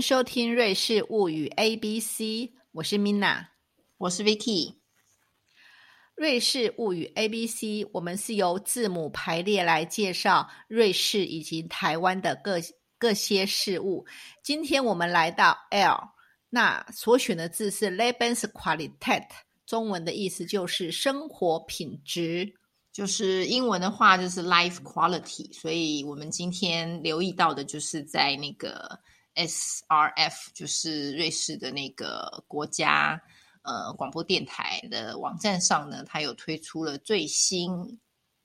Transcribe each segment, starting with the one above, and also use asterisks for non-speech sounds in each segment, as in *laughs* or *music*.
收听《瑞士物语 A B C》，我是 Mina，我是 Vicky。瑞士物语 A B C，我们是由字母排列来介绍瑞士以及台湾的各各些事物。今天我们来到 L，那所选的字是 Lebensqualität，中文的意思就是生活品质。就是英文的话就是 life quality，所以我们今天留意到的就是在那个 SRF，就是瑞士的那个国家呃广播电台的网站上呢，它有推出了最新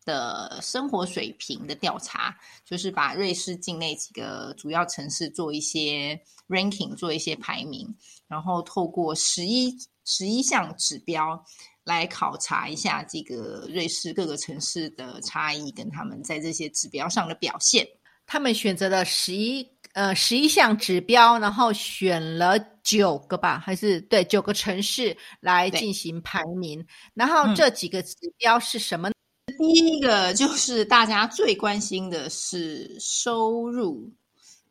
的生活水平的调查，就是把瑞士境内几个主要城市做一些 ranking，做一些排名，然后透过十一十一项指标。来考察一下这个瑞士各个城市的差异，跟他们在这些指标上的表现。他们选择了十一呃十一项指标，然后选了九个吧，还是对九个城市来进行排名。然后这几个指标是什么？第一个就是大家最关心的是收入，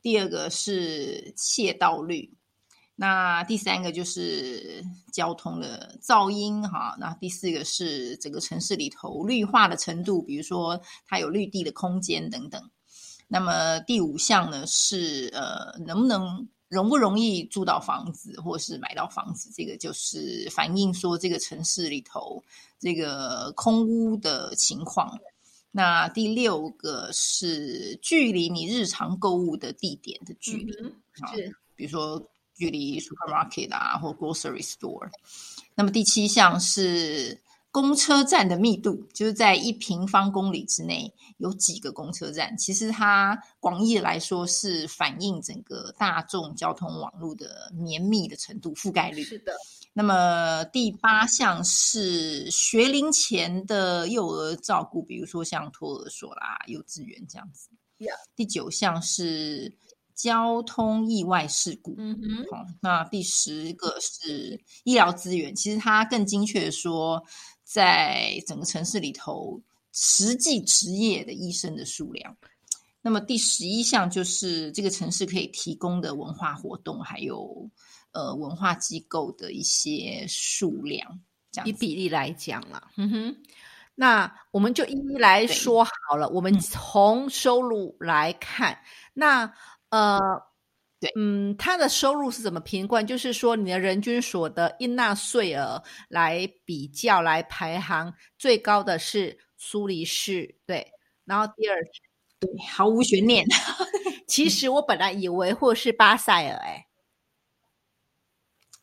第二个是窃盗率。那第三个就是交通的噪音哈，那第四个是整个城市里头绿化的程度，比如说它有绿地的空间等等。那么第五项呢是呃能不能容不容易租到房子或是买到房子，这个就是反映说这个城市里头这个空屋的情况。那第六个是距离你日常购物的地点的距离，是比如说。距离 supermarket 啊，或 grocery store。那么第七项是公车站的密度，就是在一平方公里之内有几个公车站。其实它广义来说是反映整个大众交通网络的绵密的程度、覆盖率。是的。那么第八项是学龄前的幼儿照顾，比如说像托儿所啦、幼稚园这样子。第九项是。交通意外事故，嗯哼，好，那第十个是医疗资源，其实它更精确的说，在整个城市里头实际职业的医生的数量。那么第十一项就是这个城市可以提供的文化活动，还有呃文化机构的一些数量，这样以比例来讲了，嗯哼，那我们就一一来说好了。我们从收入来看，那。呃，对，嗯，他的收入是怎么评估？就是说，你的人均所得应纳税额来比较来排行最高的是苏黎世，对，然后第二，对，毫无悬念。*laughs* 其实我本来以为或是巴塞尔，哎。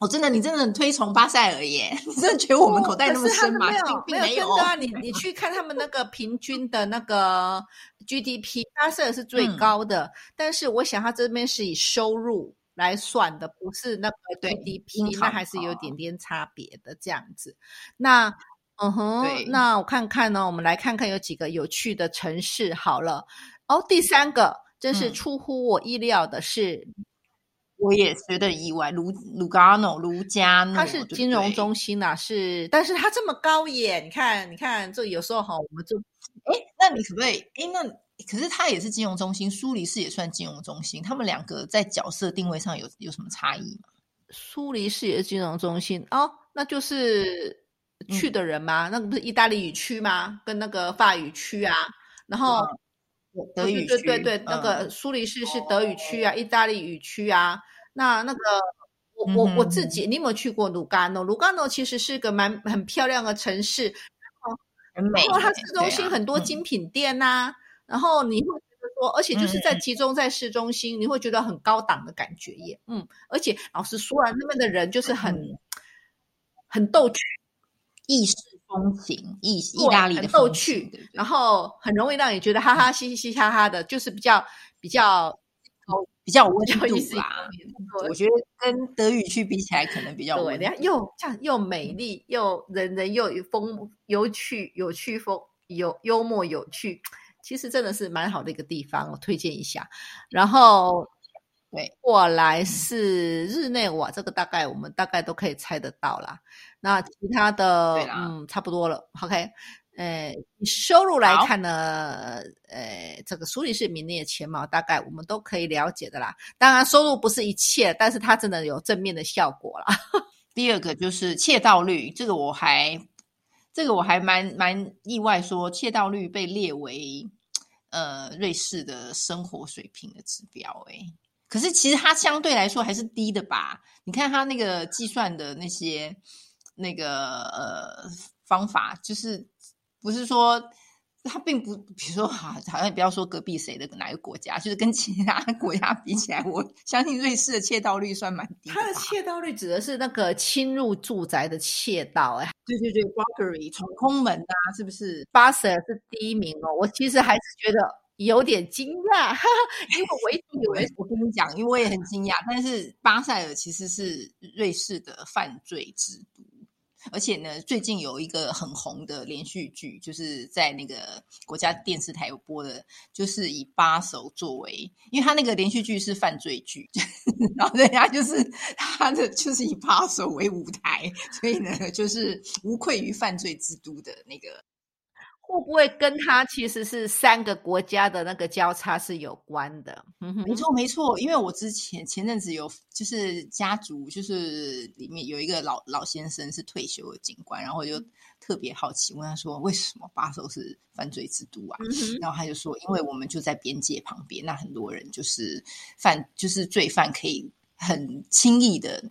我真的，你真的很推崇巴塞尔耶？你真的觉得我们口袋那么深吗？并没有啊！你你去看他们那个平均的那个 GDP，巴塞尔是最高的。但是我想，他这边是以收入来算的，不是那个 GDP，那还是有点点差别的这样子。那嗯哼，那我看看呢，我们来看看有几个有趣的城市。好了，哦，第三个真是出乎我意料的是。我也觉得意外，卢卢加诺，卢加诺，它是金融中心呐，是，但是它这么高耶，你看，你看，这有时候哈，我们就，哎，那你可不可以？哎，那可是它也是金融中心，苏黎世也算金融中心，他们两个在角色定位上有有什么差异吗？苏黎世也是金融中心哦，那就是去的人吗？那个不是意大利语区吗？跟那个法语区啊，然后德语区，对对对，那个苏黎世是德语区啊，意大利语区啊。那那个，我我我自己，你有没有去过卢甘诺？卢甘诺其实是个蛮很漂亮的城市，很美。然后它市中心很多精品店呐，然后你会觉得说，而且就是在集中在市中心，你会觉得很高档的感觉耶。嗯，而且老实说啊，那边的人就是很很逗趣，意式风情，意意大利的逗趣，然后很容易让你觉得哈哈嘻嘻嘻哈哈的，就是比较比较。比较温度啦，我觉得跟德语区比起来，可能比较温。对，又这样又美丽，又人人又风有趣，有趣风有幽默有趣，其实真的是蛮好的一个地方，我推荐一下。然后对过来是日内瓦，这个大概我们大概都可以猜得到啦。那其他的嗯，差不多了。OK，呃，收入来看呢，呃，这个苏黎世名列前茅，大概我们都可以了解的啦。当然，收入不是一切，但是它真的有正面的效果啦。*laughs* 第二个就是窃盗率，这个我还这个我还蛮蛮意外说，窃盗率被列为呃瑞士的生活水平的指标、欸，可是其实它相对来说还是低的吧？你看它那个计算的那些那个呃方法，就是不是说。他并不，比如说，好，好像不要说隔壁谁的哪个国家，就是跟其他国家比起来，我相信瑞士的窃盗率算蛮低的吧。它的窃盗率指的是那个侵入住宅的窃盗、哎，对对对 b r o g e r y 闯空门啊，是不是？巴塞尔是第一名哦。我其实还是觉得有点惊讶，哈哈，因为我一直以为我跟你讲，因为我也很惊讶，但是巴塞尔其实是瑞士的犯罪之都。而且呢，最近有一个很红的连续剧，就是在那个国家电视台有播的，就是以扒手作为，因为他那个连续剧是犯罪剧，*laughs* 然后人家就是他的就是以扒手为舞台，所以呢，就是无愧于犯罪之都的那个。会不会跟他其实是三个国家的那个交叉是有关的？嗯哼没错，没错，因为我之前前阵子有就是家族，就是里面有一个老老先生是退休的警官，然后我就特别好奇问他说，为什么巴首是犯罪之都啊？嗯然后他就说，因为我们就在边界旁边，那很多人就是犯，就是罪犯可以很轻易的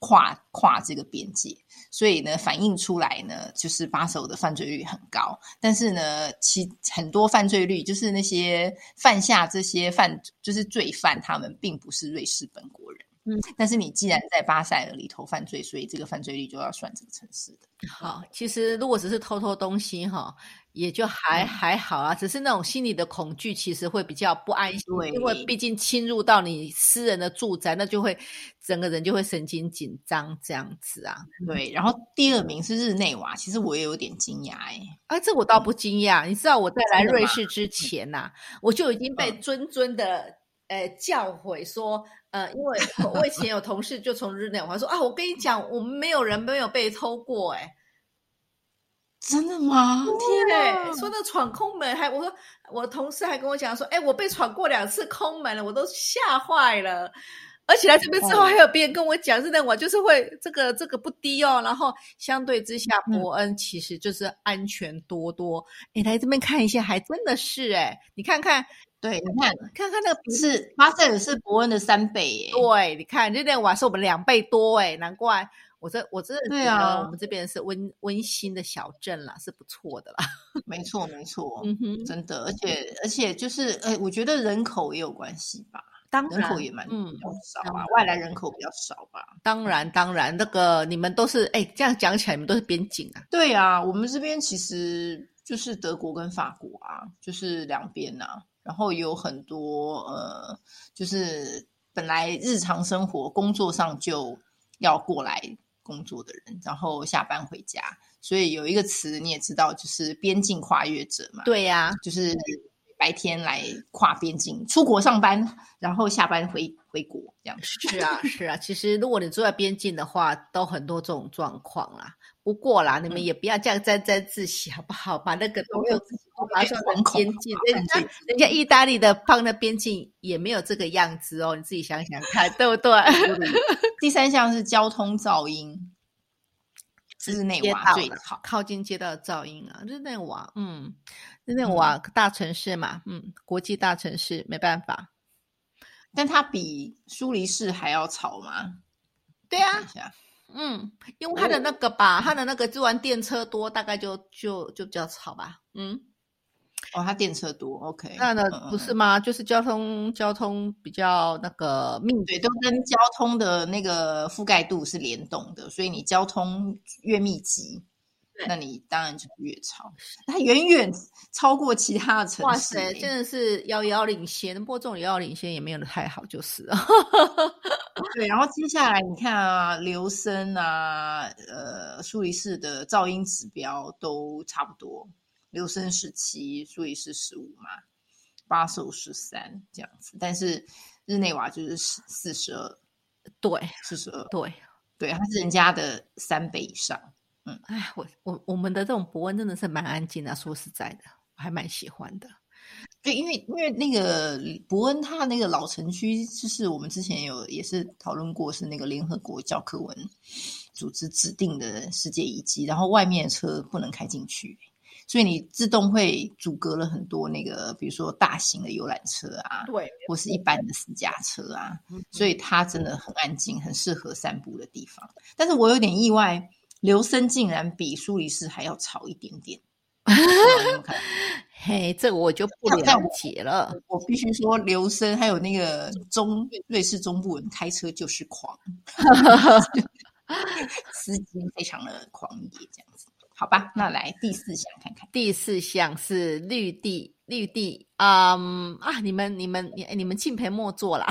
跨跨这个边界，所以呢，反映出来呢，就是巴首的犯罪率很高。但是呢，其很多犯罪率就是那些犯下这些犯，就是罪犯，他们并不是瑞士本国人。嗯，但是你既然在巴塞尔里头犯罪，所以这个犯罪率就要算这个城市的。好，其实如果只是偷偷东西哈，也就还、嗯还好啊。只是那种心理的恐惧，其实会比较不安心，对因为毕竟侵入到你私人的住宅，那就会整个人就会神经紧张这样子啊。对，然后第二名是日内瓦，其实我也有点惊讶哎、啊，这我倒不惊讶。你知道我在来瑞士之前呐、我就已经被嗯谆谆的呃教诲说，呃，因为我我以前有同事就从日内瓦说啊，我跟你讲，我们没有人没有被偷过、哎。真的吗？天哪！对，说那闯空门还，我说我同事还跟我讲说，哎，我被闯过两次空门了，我都吓坏了。而且来这边之后，哦还有别人跟我讲，是那我就是会这个这个不低哦。然后相对之下，嗯伯恩其实就是安全多多。哎、来这边看一下，还真的是哎，你看看对，你看看看那个不是巴塞尔是伯恩的三倍耶。对，你看日内瓦是我们两倍多哎，难怪我这我真的觉对啊得我们这边是温温馨的小镇啦，是不错的啦。*laughs* 没错，没错，嗯哼，真的，而且而且就是，哎，我觉得人口也有关系吧，当人口也蛮嗯比较少啊当然，外来人口比较少吧。当然，当然，那个你们都是哎，这样讲起来，你们都是边境啊。对啊，我们这边其实就是德国跟法国啊，就是两边呐、然后有很多呃，就是本来日常生活工作上就要过来工作的人，然后下班回家，所以有一个词你也知道，就是边境跨越者嘛。对呀、就是白天来跨边境出国上班，然后下班回回国这样。是啊，是啊。其实如果你住在边境的话，都很多这种状况啦。不过啦，你们嗯也不要这样沾沾自喜，好不好？把那个都没有自己都把它算成惶恐边境，人家人家意大利的放的边境也没有这个样子哦，你自己想想看，对不对？第三项是交通噪音，日内街瓦最好。靠近街道的噪音啊，日内瓦，嗯，日内嗯瓦大城市嘛，嗯，国际大城市，没办法。但它比苏黎世还要吵吗？对啊嗯，因为它的那个吧，它的那个做完电车多，大概就就就比较吵吧。嗯，哦，它电车多，OK，那呢嗯不是吗？就是交通交通比较那个密对，都跟交通的那个覆盖度是联动的，所以你交通越密集，那你当然就越吵。它远远超过其他的城市、哇塞，欸真的是遥遥领先。不过这种遥遥领先也没有的太好，就是了。对，然后接下来你看啊，留声啊，呃，苏黎世的噪音指标都差不多，留声是七，苏黎世十五嘛，巴首十三这样子，但是日内瓦就是四四十二，对四十二，对，对，它是人家的三倍以上。嗯，哎，我我我们的这种伯恩真的是蛮安静的，说实在的，我还蛮喜欢的。对，因为因为那个伯恩他那个老城区，就是我们之前有也是讨论过，是那个联合国教科文组织指定的世界遗迹，然后外面的车不能开进去，所以你自动会阻隔了很多那个，比如说大型的游览车啊，对，或是一般的私家车啊，所以它真的很安静，很适合散步的地方。但是我有点意外，刘森竟然比苏黎世还要吵一点点。*laughs* 嘿，这个我就不了解了。我必须说，刘森还有那个中瑞士中部人开车就是狂，*laughs* 司机非常的狂野，这样子。好吧，那来第四项看看。第四项是绿地，绿地，嗯啊，你们你们你你们敬陪末座啦。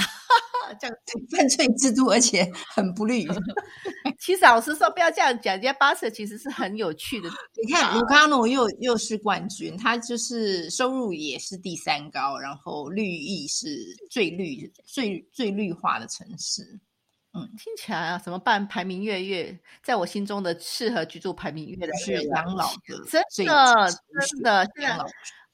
这样犯罪制度，而且很不绿。*laughs* 其实老实说，不要这样讲，人家巴塞其实是很有趣的。*laughs* 你看，卢卡诺又又是冠军，他就是收入也是第三高，然后绿意是最绿、最最绿化的城市。嗯，听起来啊，什么办？排名越越，在我心中的适合居住排名越来越养老的，真的真的养老。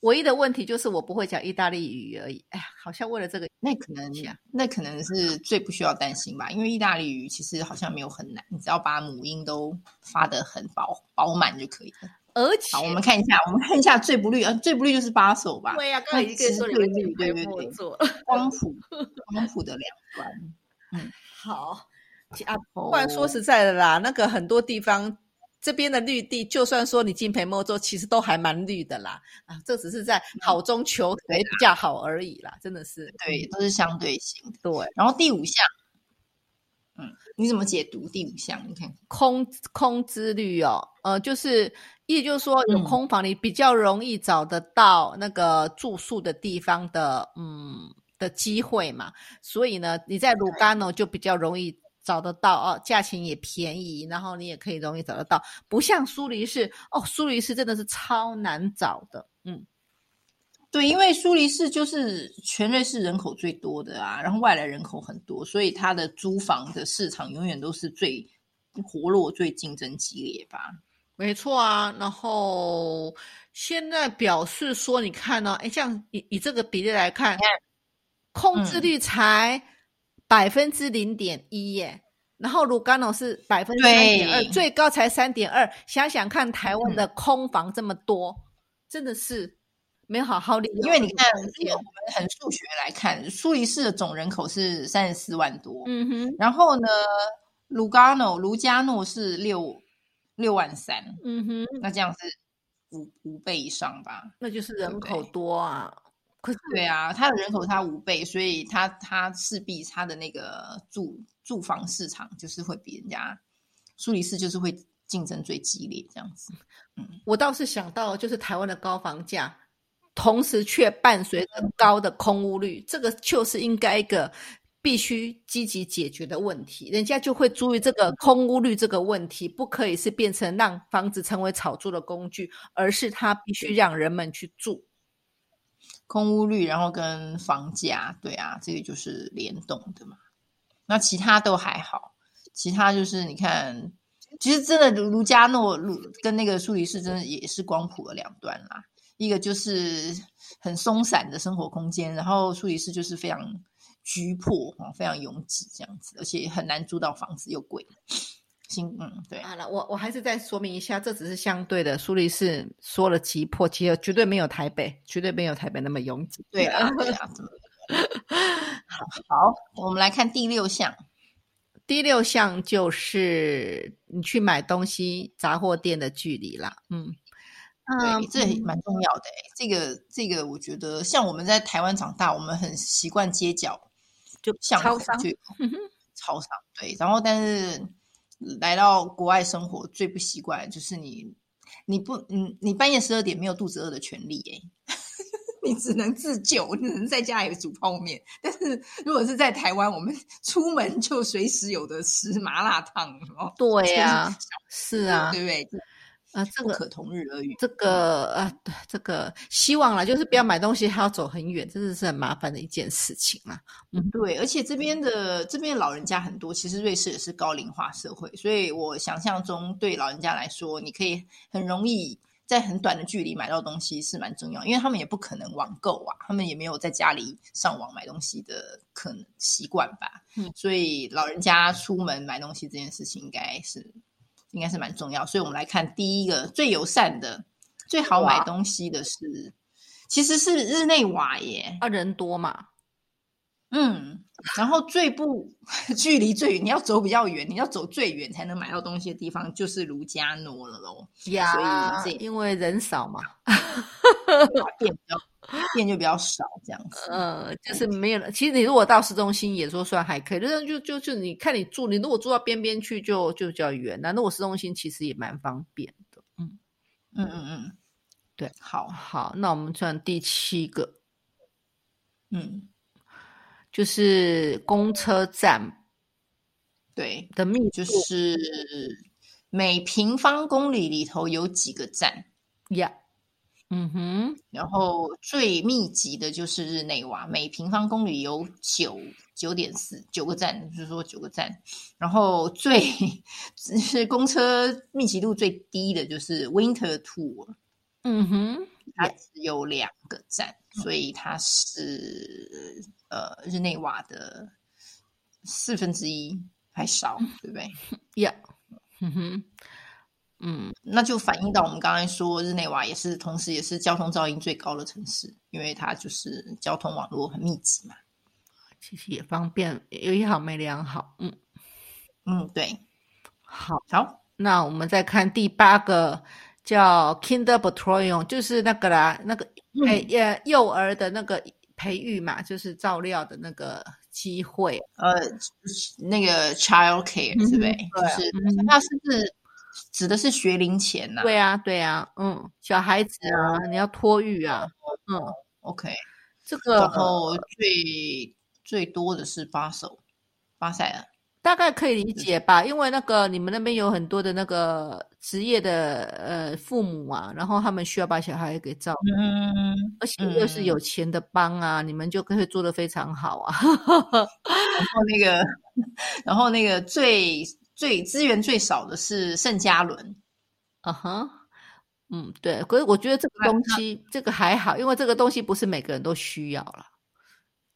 唯一的问题就是我不会讲意大利语而已。哎呀，好像为了这个，那可能那可能是最不需要担心吧，因为意大利语其实好像没有很难，你只要把母音都发得很饱饱满就可以了。而且，好，我们看一下，我们看一下最不绿，呃，最不绿就是八首吧？对呀，刚才已经说最绿，对对对，光谱 *laughs* 光谱的两端。嗯，好啊，不然说实在的啦，那个很多地方。这边的绿地，就算说你金培莫州，其实都还蛮绿的啦。啊，这只是在好中求谁比较好而已啦，真的是对，都是相对性的。对，然后第五项，嗯，你怎么解读第五项？你看空空之绿哦，呃，就是意就是说有空房，你比较容易找得到那个住宿的地方的，嗯的机会嘛。所以呢，你在卢甘诺就比较容易。找得到哦，价钱也便宜，然后你也可以容易找得到，不像苏黎世哦，苏黎世真的是超难找的，嗯，对，因为苏黎世就是全瑞士人口最多的啊，然后外来人口很多，所以它的租房的市场永远都是最活络、最竞争激烈吧？没错啊，然后现在表示说，你看呢，哎，这样以以这个比例来看，控制率才。百分之零点一耶，然后卢甘诺是百分之三点二，最高才三点二。想想看，台湾的空房这么多，真的是没有好好利用。因为你看，因为我们很数学来看，苏黎世的总人口是三十四万多，嗯哼，然后呢，卢甘诺卢加诺是六六万三，嗯哼，那这样是五五倍以上吧？那就是人口多啊。对啊，它的人口差五倍，所以它它势必它的那个住住房市场就是会比人家苏黎世就是会竞争最激烈这样子。嗯，我倒是想到就是台湾的高房价，同时却伴随着高的空屋率，这个就是应该一个必须积极解决的问题。人家就会注意这个空屋率这个问题，不可以是变成让房子成为炒作的工具，而是它必须让人们去住。空屋率，然后跟房价，对啊，这个就是联动的嘛。那其他都还好，其他就是你看，其实真的卢卢加诺卢跟那个苏黎世真的也是光谱的两端啦。一个就是很松散的生活空间，然后苏黎世就是非常局迫，非常拥挤这样子，而且很难租到房子，又贵。行，嗯，对。好了，我我还是再说明一下，这只是相对的。苏黎世说了急迫，其实绝对没有台北，绝对没有台北那么拥挤。对啊，对啊。*laughs* 好，我们来看第六项。第六项就是你去买东西杂货店的距离啦。嗯，对，这蛮重要的。这个这个，我觉得像我们在台湾长大，我们很习惯街角就超商，超商对。然后，但是。来到国外生活最不习惯就是你，你不，嗯你半夜十二点没有肚子饿的权利哎，*laughs* 你只能自救，只能在家里煮泡面。但是如果是在台湾，我们出门就随时有的吃麻辣烫哦。对呀，是啊，对不对？啊，这个不可同日而语。这个啊，对，这个希望了，就是不要买东西还要走很远，真的是很麻烦的一件事情啦。嗯，对，而且这边的这边老人家很多，其实瑞士也是高龄化社会，所以我想象中对老人家来说，你可以很容易在很短的距离买到东西是蛮重要，因为他们也不可能网购啊，他们也没有在家里上网买东西的可能习惯吧。嗯，所以老人家出门买东西这件事情应该是应该是蛮重要。所以我们来看第一个最友善的、最好买东西的是，其实是日内瓦耶。啊，人多嘛，嗯，然后最不 *laughs* 距离最远，你要走比较远，你要走最远才能买到东西的地方，就是卢加诺了喽。呀，所以这因为人少嘛，店比较店就比较少，这样子。呃，就是没有了。其实你如果到市中心也说算还可以，就是就就就你看你住，你如果住到边边去就就比较远。那如果市中心其实也蛮方便的。嗯嗯嗯嗯，对，好，好，那我们算第七个，嗯，就是公车站对，的密度就是每平方公里里头有几个站，呀。嗯哼，然后最密集的就是日内瓦，每平方公里有九九点四九个站，就是说九个站。然后最是公车密集度最低的就是 Winter Tour，嗯哼，它只有两个站，所以它是呃日内瓦的四分之一还少，对不对？*laughs* 呀，嗯哼。嗯，那就反映到我们刚才说，日内瓦也是同时也是交通噪音最高的城市，因为它就是交通网络很密集嘛。其实也方便，有一好没两好。嗯嗯，对。好，好，那我们再看第八个，叫 Kinder b e t r o y o n 就是那个啦，那个哎呃幼儿的那个培育嘛，就是照料的那个机会。呃，那个 child care 对不对？就是那是不是？指的是学龄前呐，对啊，对啊，嗯，小孩子啊，你要托育啊，嗯，OK，这个然后最最多的是巴手巴塞尔，大概可以理解吧，因为那个你们那边有很多的那个职业的呃父母啊，然后他们需要把小孩给照顾，嗯，而且又是有钱的帮啊，你们就可以做得非常好啊，然后那个，*laughs* 然后那个最。最资源最少的是圣加仑，嗯哼，嗯，对，可是我觉得这个东西这个还好，因为这个东西不是每个人都需要了，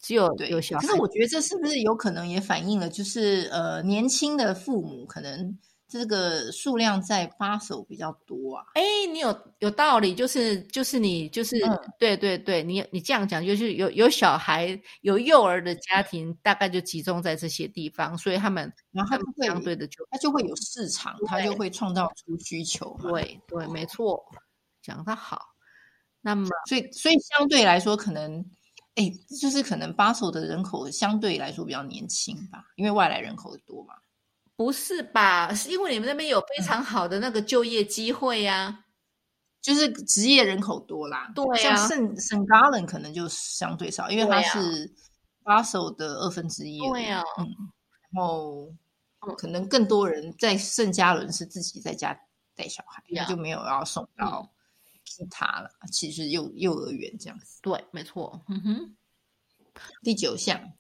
只有有小孩。可是我觉得这是不是有可能也反映了，就是呃，年轻的父母可能。这个数量在巴手比较多啊？哎，你有有道理，就是就是你就是对对对，你你这样讲就是有有小孩有幼儿的家庭，大概就集中在这些地方，所以他们然后他会相对的就他就会有市场，他就会创造出需求。对对，没错，讲的好。那么，所以所以相对来说，可能哎，就是可能巴手的人口相对来说比较年轻吧，因为外来人口多嘛。不是吧？是因为你们那边有非常好的那个就业机会呀，就是职业人口多啦。对呀，像圣圣加伦可能就相对少，因为它是巴首的二分之一。对呀，嗯，然后可能更多人在圣加伦是自己在家带小孩，就没有要送到其他了。其实幼幼儿园这样子。对，没错。嗯哼，第九项。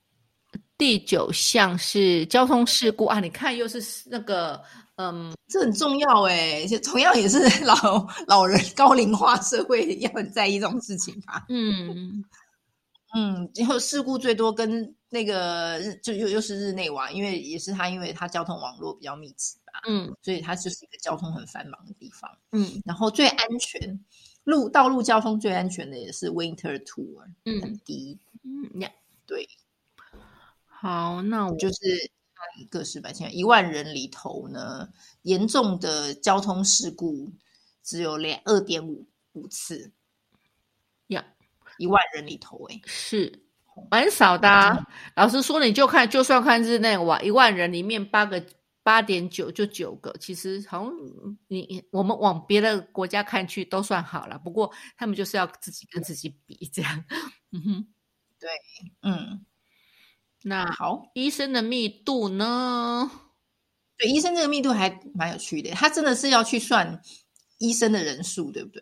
第九项是交通事故啊！你看，又是那个，嗯，这很重要哎，就同样也是 *laughs* 老老人高龄化社会要很在意这种事情吧？嗯嗯，然后事故最多跟那个就又又是日内瓦，因为也是它，因为它交通网络比较密集吧，嗯，所以它就是一个交通很繁忙的地方，嗯，然后最安全路道路交通最安全的也是 Winter Tour，嗯，很低，嗯呀，对。好，那我就是一个是百千一万人里头呢，严重的交通事故只有两二点五五次呀，一万人里头哎，是蛮少的。老实说，你就看，就算看日内瓦一万人里面八个八点九就九个，其实好像你我们往别的国家看去都算好了。不过他们就是要自己跟自己比这样，嗯哼，对，嗯。那好，医生的密度呢？对，医生这个密度还蛮有趣的。他真的是要去算医生的人数，对不对？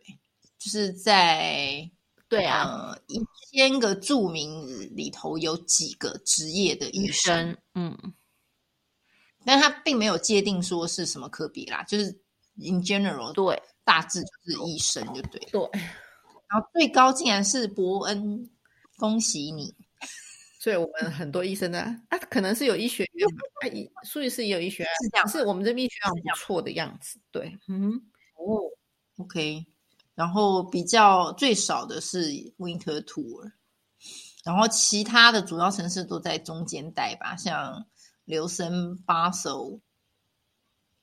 就是在对啊，呃一千个著名里头有几个职业的医医生，嗯，但他并没有界定说是什么科比啦，就是 in general 对大致就是医生就对。对，然后最高竟然是伯恩，恭喜你！所以我们很多医生呢，啊，可能是有医学院吧，啊，医苏医师也有医学院，是这样是我们这边医学院不错的样子，对，嗯，哦，OK。然后比较最少的是 Winter Tour，然后其他的主要城市都在中间带吧，像琉森、巴首，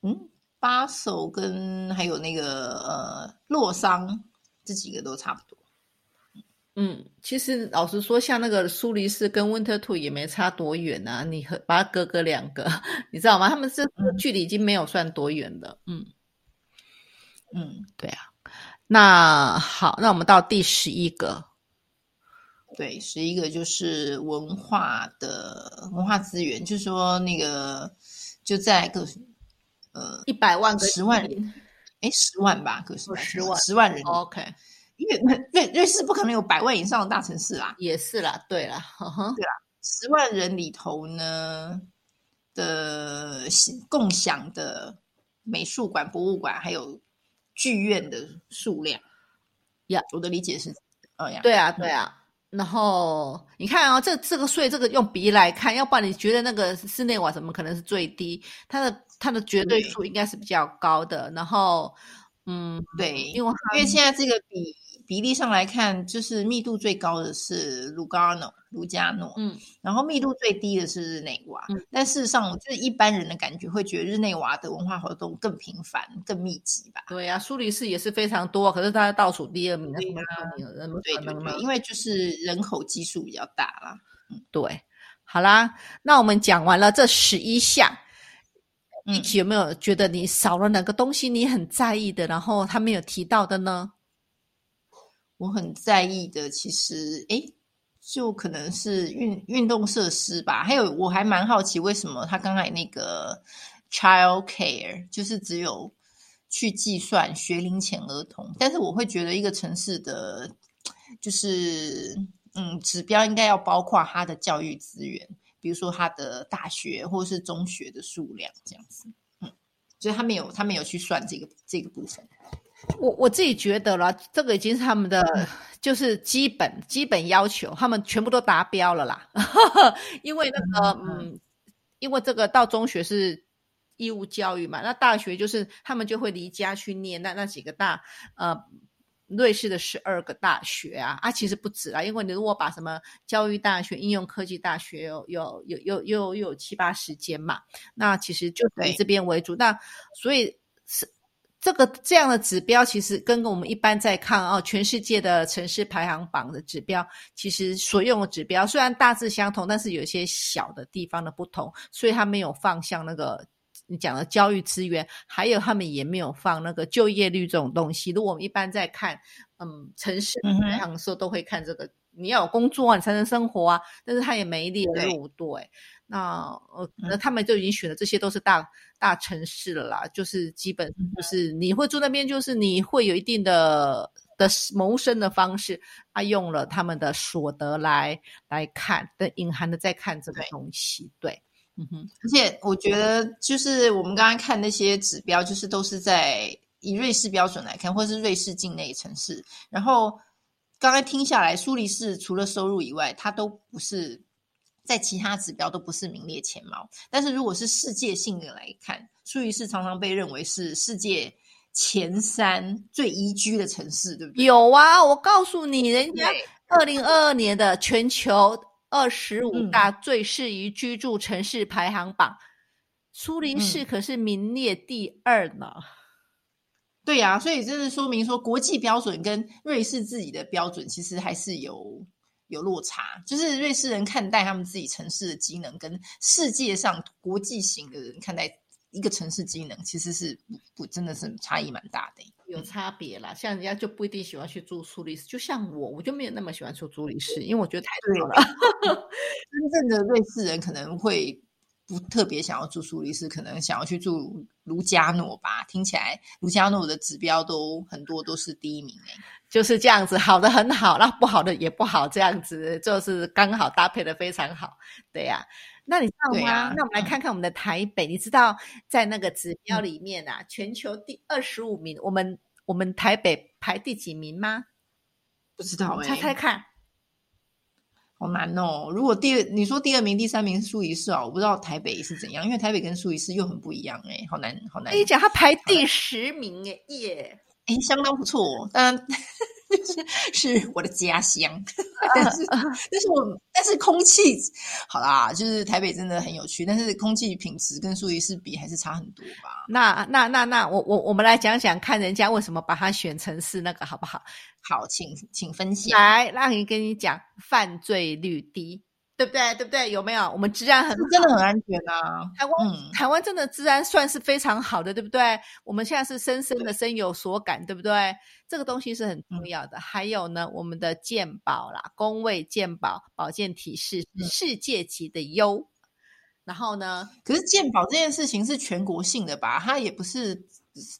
嗯，巴首跟还有那个呃洛桑这几个都差不多。嗯，其实老实说，像那个苏黎世跟温特兔也没差多远啊，你和把它隔隔两个，*laughs* 你知道吗？他们这嗯。距离已经没有算多远了，嗯，嗯，对啊。那好，那我们到第十一个，对，十一个就是文化的文化资源，就是说那个就在个呃一百万个十万人人，哎十万吧，个十哦10万十万人，，OK，因为瑞瑞士不可能有百万以上的大城市啦，也是啦，对啦，呵呵十万人里头呢的共享的美术馆、博物馆还有剧院的数量，呀我的理解是，呃呀，对啊，对啊。然后你看哦，这这个税，这个用比来看，要不然你觉得那个室内瓦怎么可能是最低？它的它的绝对对数应该是比较高的。然后，嗯，对，因为因为现在这个比比例上来看，就是密度最高的是卢加诺，卢加诺，嗯，然后密度最低的是日内瓦。嗯但事实上，就是一般人的感觉会觉得日内瓦的文化活动更频繁、更密集吧？对呀、苏黎世也是非常多，可是它倒数第二名，那对对对？因为就是人口基数比较大啦。对，好啦，那我们讲完了这十一项，嗯一起有没有觉得你少了哪个东西你很在意的，然后他没有提到的呢？我很在意的，其实诶，就可能是运运动设施吧。还有，我还蛮好奇，为什么他刚才那个 child care 就是只有去计算学龄前儿童，但是我会觉得一个城市的，就是嗯，指标应该要包括他的教育资源，比如说他的大学或是中学的数量这样子。嗯，所以他没有他没有去算这个这个部分。我我自己觉得了，这个已经是他们的就是基本基本要求，他们全部都达标了啦。*laughs* 因为那个嗯，因为这个到中学是义务教育嘛，那大学就是他们就会离家去念那那几个大呃。瑞士的十二个大学啊，啊，其实不止啊，因为你如果把什么教育大学、应用科技大学有有有有又有七八十间嘛，那其实就以对这边为主。那所以是这个这样的指标，其实跟我们一般在看哦，全世界的城市排行榜的指标，其实所用的指标虽然大致相同，但是有一些小的地方的不同，所以它没有放像那个。你讲的教育资源，还有他们也没有放那个就业率这种东西。如果我们一般在看，嗯，城市排行的时候，都会看这个，你要有工作啊，你才能生活啊。但是他也没列对入，对。那呃，嗯。那他们就已经选了，这些都是大大城市了啦，就是基本嗯就是你会住那边，就是你会有一定的的谋生的方式，他用了他们的所得来来看，的隐含的在看这个东西，对，嗯哼，而且我觉得，就是我们刚刚看那些指标，就是都是在以瑞士标准来看，或是瑞士境内城市。然后刚刚听下来，苏黎世除了收入以外，它都不是在其他指标都不是名列前茅。但是如果是世界性的来看，苏黎世常常被认为是世界前三最宜居的城市，对不对？有啊，我告诉你，人家二零二二年的全球二十五嗯大最适宜居住城市排行榜，苏黎世嗯可是名列第二呢。对呀、所以这是说明说国际标准跟瑞士自己的标准其实还是有有落差。就是瑞士人看待他们自己城市的机能，跟世界上国际型的人看待一个城市机能，其实是不不真的是差异蛮大的。有差别啦，像人家就不一定喜欢去住苏黎世，就像我，我就没有那么喜欢住苏黎世，因为我觉得太对热了。*laughs* 真正的瑞士人可能会不特别想要住苏黎世，可能想要去住卢加诺吧。听起来卢加诺的指标都很多都是第一名哎，就是这样子，好的很好，那不好的也不好，这样子就是刚好搭配的非常好，对呀。那你知道吗？那我们来看看我们的台北，你知道在那个指标里面啊，全球第二十五名，我们我们台北排第几名吗？不知道哎，猜猜看。好难哦！如果第二你说第二名、第三名是苏黎世啊，我不知道台北是怎样，因为台北跟苏黎世又很不一样哎，好难好难。跟你讲，他排第十名哎耶，哎，相当不错，但。*laughs* 就是是我的家乡，*laughs* 但是但是我但是空气好啦，就是台北真的很有趣，但是空气品质跟苏黎世比还是差很多吧。那那那那我我我们来讲讲看人家为什么把它选成是那个好不好？好，请请分析。来，让你跟你讲，犯罪率低。对不对？对不对？有没有？我们治安很真的很安全啊！台湾，台湾真的治安算是非常好的，对不对？我们现在是深深的深有所感，对不对？这个东西是很重要的。还有呢，我们的健保啦，公卫健保保健体系世界级的优。然后呢？可是健保这件事情是全国性的吧？它也不是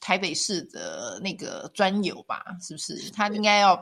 台北市的那个专有吧？是不是？它应该要。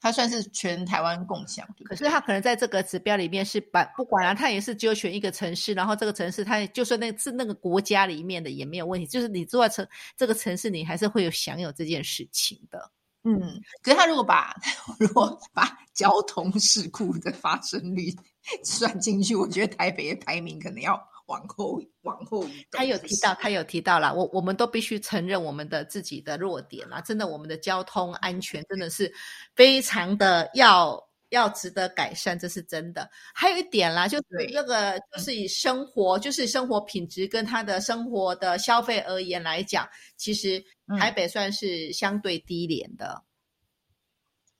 它算是全台湾共享，可是它可能在这个指标里面是把不管了，它也是只有选一个城市，然后这个城市它就算那是那个国家里面的也没有问题，就是你住在城这个城市，你还是会有享有这件事情的。嗯，可是他如果把 *laughs* 如果把交通事故的发生率 *laughs* 算进去，我觉得台北的排名可能要。往后，*laughs* 往后他有提到，他有提到了。我我们都必须承认我们的自己的弱点啦。真的，我们的交通安全真的是非常的要要值得改善，这是真的。还有一点啦，就是那个就是以生活，就是生活品质跟他的生活的消费而言来讲，其实台北算是相对低廉的，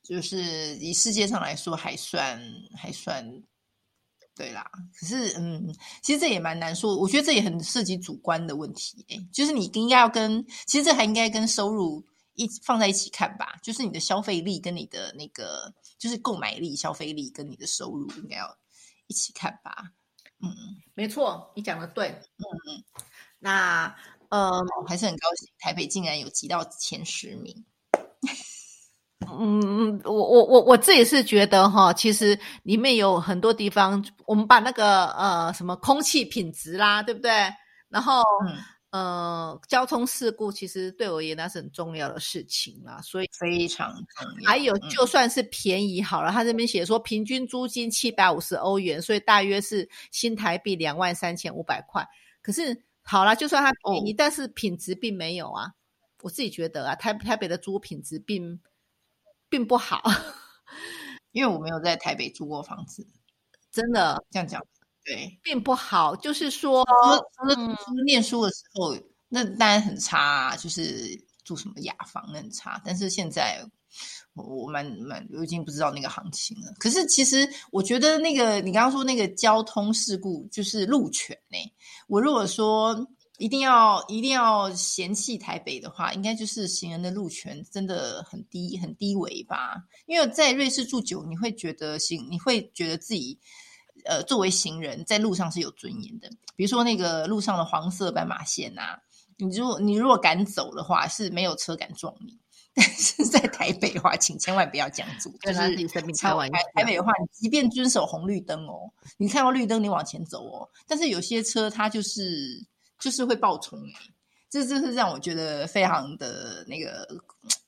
就是以世界上来说，还算还算。对啦，可是嗯，其实这也蛮难说。我觉得这也很涉及主观的问题，哎，就是你应该要跟，其实这还应该跟收入一放在一起看吧。就是你的消费力跟你的那个，就是购买力、消费力跟你的收入应该要一起看吧。嗯，没错，你讲的对。嗯嗯，那呃，还是很高兴，台北竟然有挤到前十名。嗯嗯，我我我我自己是觉得哈，其实里面有很多地方，我们把那个呃什么空气品质啦，对不对？然后呃交通事故，其实对我而言那是很重要的事情啦，所以非常重要。还有就算是便宜好了，他这边写说平均租金七百五十欧元，所以大约是新台币两万三千五百块。可是好了，就算它便宜，但是品质并没有啊。我自己觉得啊，台台北的租品质并。并不好，*laughs* 因为我没有在台北租过房子，真的这样讲，对，并不好。就是说，就是念书的时候，那当然很差，就是住什么雅房那很差。但是现在，我我蛮蛮，我已经不知道那个行情了。可是其实我觉得，那个你刚刚说那个交通事故，就是路权呢。我如果说。一定要一定要嫌弃台北的话，应该就是行人的路权真的很低很低微吧？因为在瑞士住久，你会觉得行，你会觉得自己呃作为行人在路上是有尊严的。比如说那个路上的黄色斑马线啊，你如果你如果敢走的话，是没有车敢撞你。*laughs* 但是在台北的话，请千万不要这样做，*laughs* 就是开玩笑。台北的话，即便遵守红绿灯哦，你看到绿灯你往前走哦，但是有些车它就是。就是会爆冲哎，这这是让我觉得非常的那个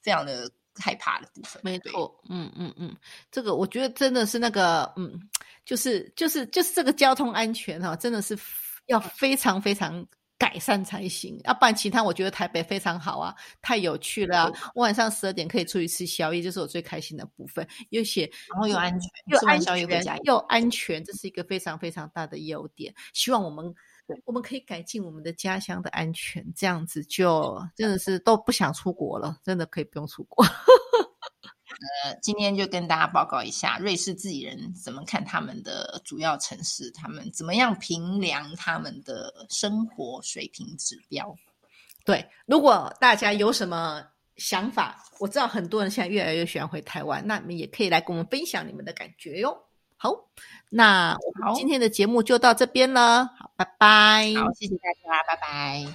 非常的害怕的部分。没错，嗯嗯嗯，这个我觉得真的是那个嗯，就是就是就是这个交通安全哈，真的是要非常非常改善才行。要不然其他我觉得台北非常好啊，太有趣了。晚上十二点可以出去吃宵夜，就是我最开心的部分。又且然后又安全，又安全又安全，这是一个非常非常大的优点。希望我们。我们可以改进我们的家乡的安全，这样子就真的是都不想出国了，真的可以不用出国。*laughs* 呃，今天就跟大家报告一下，瑞士自己人怎么看他们的主要城市，他们怎么样评量他们的生活水平指标。对，如果大家有什么想法，我知道很多人现在越来越喜欢回台湾，那你们也可以来跟我们分享你们的感觉哟。好，那我们今天的节目就到这边了，好，拜拜。好，谢谢大家，拜拜。